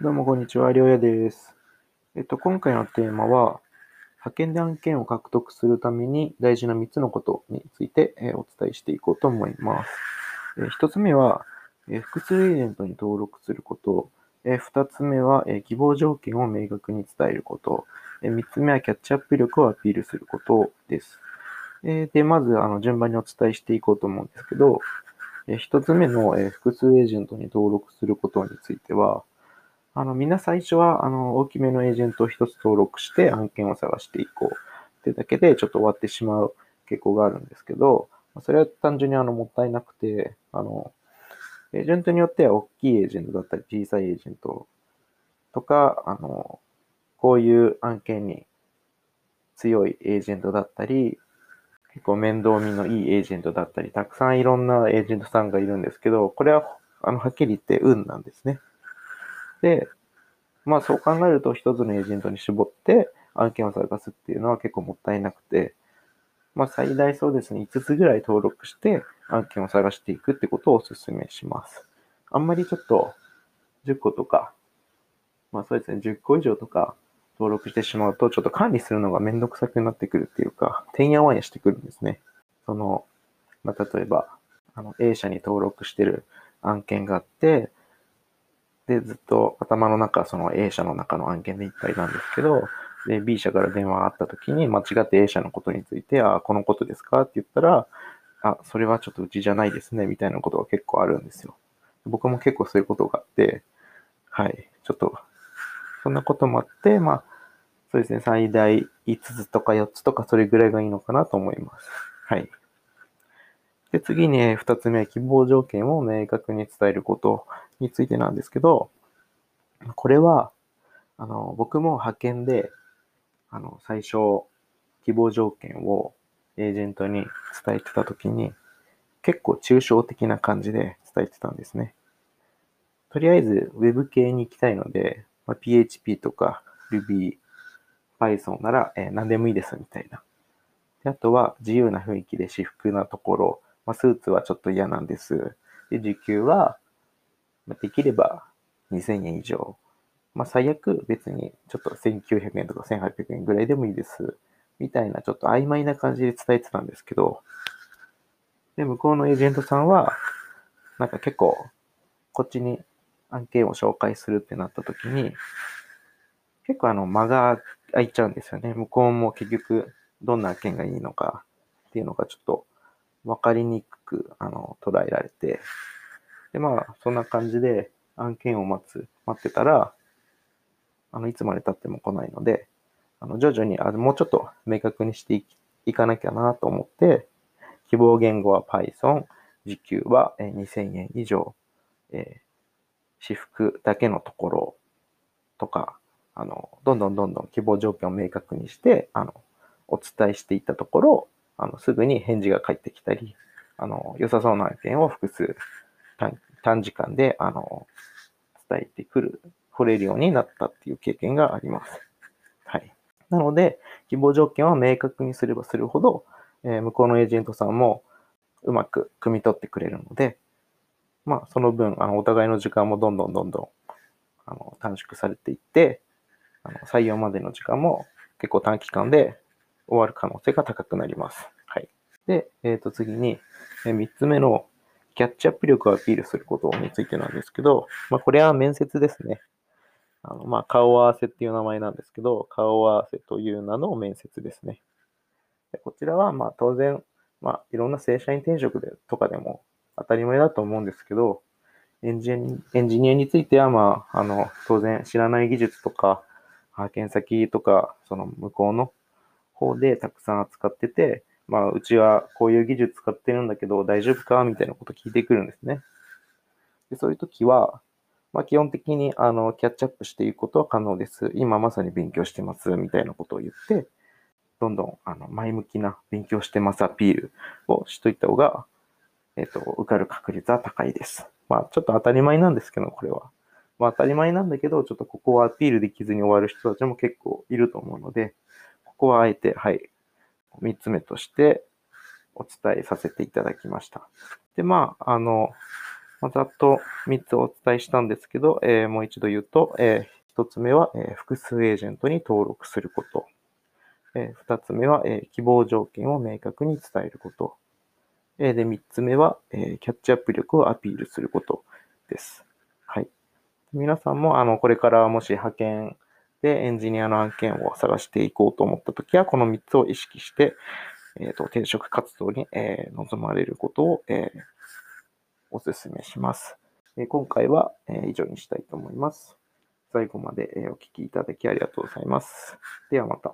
どうもこんにちは、りょうやです。えっと、今回のテーマは、派遣で案件を獲得するために大事な3つのことについて、えお伝えしていこうと思います。え1つ目は、え複数エージェントに登録すること。え2つ目は、え希望条件を明確に伝えること。え3つ目は、キャッチアップ力をアピールすることです。えで、まず、あの、順番にお伝えしていこうと思うんですけど、え1つ目の、え複数エージェントに登録することについては、あの、みんな最初は、あの、大きめのエージェントを一つ登録して案件を探していこうってだけでちょっと終わってしまう傾向があるんですけど、それは単純にあの、もったいなくて、あの、エージェントによっては大きいエージェントだったり小さいエージェントとか、あの、こういう案件に強いエージェントだったり、結構面倒見のいいエージェントだったり、たくさんいろんなエージェントさんがいるんですけど、これは、あの、はっきり言って運なんですね。で、まあそう考えると一つのエージェントに絞って案件を探すっていうのは結構もったいなくて、まあ最大そうですね、5つぐらい登録して案件を探していくってことをお勧めします。あんまりちょっと10個とか、まあそうですね、10個以上とか登録してしまうと、ちょっと管理するのがめんどくさくなってくるっていうか、てんやわんやしてくるんですね。その、まあ例えば、あの A 社に登録してる案件があって、で、ずっと頭の中、その A 社の中の案件でいっぱいなんですけど、で、B 社から電話があった時に間違って A 社のことについて、あ、このことですか？って言ったら、あ、それはちょっとうちじゃないですね、みたいなことが結構あるんですよ。僕も結構そういうことがあって、はい、ちょっと、そんなこともあって、まあ、そうですね、最大5つとか4つとかそれぐらいがいいのかなと思います。はい。で、次に2つ目、希望条件を明確に伝えることについてなんですけど、これは、あの、僕も派遣で、あの、最初、希望条件をエージェントに伝えてたときに、結構抽象的な感じで伝えてたんですね。とりあえず Web 系に行きたいので、まあ、PHP とか Ruby、Python なら、えー、何でもいいですみたいな。であとは自由な雰囲気で私服なところ、まあ、スーツはちょっと嫌なんです。で、時給は、ま、できれば2000円以上。まあ、最悪別にちょっと1900円とか1800円ぐらいでもいいです。みたいなちょっと曖昧な感じで伝えてたんですけど、で、向こうのエージェントさんは、なんか結構、こっちに案件を紹介するってなった時に、結構あの間が空いちゃうんですよね。向こうも結局どんな案件がいいのかっていうのがちょっと分かりにくく、あの、捉えられて、で、まあ、そんな感じで案件を待つ、待ってたら、あの、いつまで経っても来ないので、あの、徐々に、あもうちょっと明確にしていかなきゃなと思って、希望言語は Python、時給は2000円以上、えー、私服だけのところとか、あの、どんどんどんどん希望条件を明確にして、あの、お伝えしていったところ、あの、すぐに返事が返ってきたり、あの、良さそうな案件を複数短時間で、あの、伝えてくる、来れるようになったっていう経験があります。はい。なので、希望条件を明確にすればするほど、えー、向こうのエージェントさんもうまく汲み取ってくれるので、まあ、その分、あの、お互いの時間もどんどんどんどん、あの、短縮されていって、あの、採用までの時間も結構短期間で終わる可能性が高くなります。はい。で、えっ、ー、と、次に、え、3つ目のキャッチアップ力をアピールすることについてなんですけど、まあ、これは面接ですね。あの、まあ、顔合わせっていう名前なんですけど、顔合わせという名の面接ですね。でこちらは、ま、当然、まあ、いろんな正社員転職でとかでも当たり前だと思うんですけど、エンジニエンジニアについては、まあ、あの、当然知らない技術とか、派遣先とか、その向こうの方でたくさん扱ってて、まあ、うちはこういう技術使ってるんだけど大丈夫か？みたいなこと聞いてくるんですね。でそういう時は、まあ、基本的にあのキャッチアップしていくことは可能です。今まさに勉強してます、みたいなことを言って、どんどんあの前向きな勉強してますアピールをしといた方が、えっ、ー、と、受かる確率は高いです。まあ、ちょっと当たり前なんですけど、これは。まあ、当たり前なんだけど、ちょっとここはアピールできずに終わる人たちも結構いると思うので、ここはあえて、はい、3つ目としてお伝えさせていただきました。で、まあ、あの、ざっと3つお伝えしたんですけど、えー、もう一度言うと、えー、1つ目は、えー、複数エージェントに登録すること。えー、2つ目は、えー、希望条件を明確に伝えること。えー、で、3つ目は、えー、キャッチアップ力をアピールすることです。はい。皆さんも、あの、これからもし派遣でエンジニアの案件を探していこうと思ったときは、この3つを意識して、え、ー、と、転職活動に、えー、臨まれることを、えー、お勧めします。え今回は、え以上にしたいと思います。最後まで、えお聴きいただきありがとうございます。ではまた。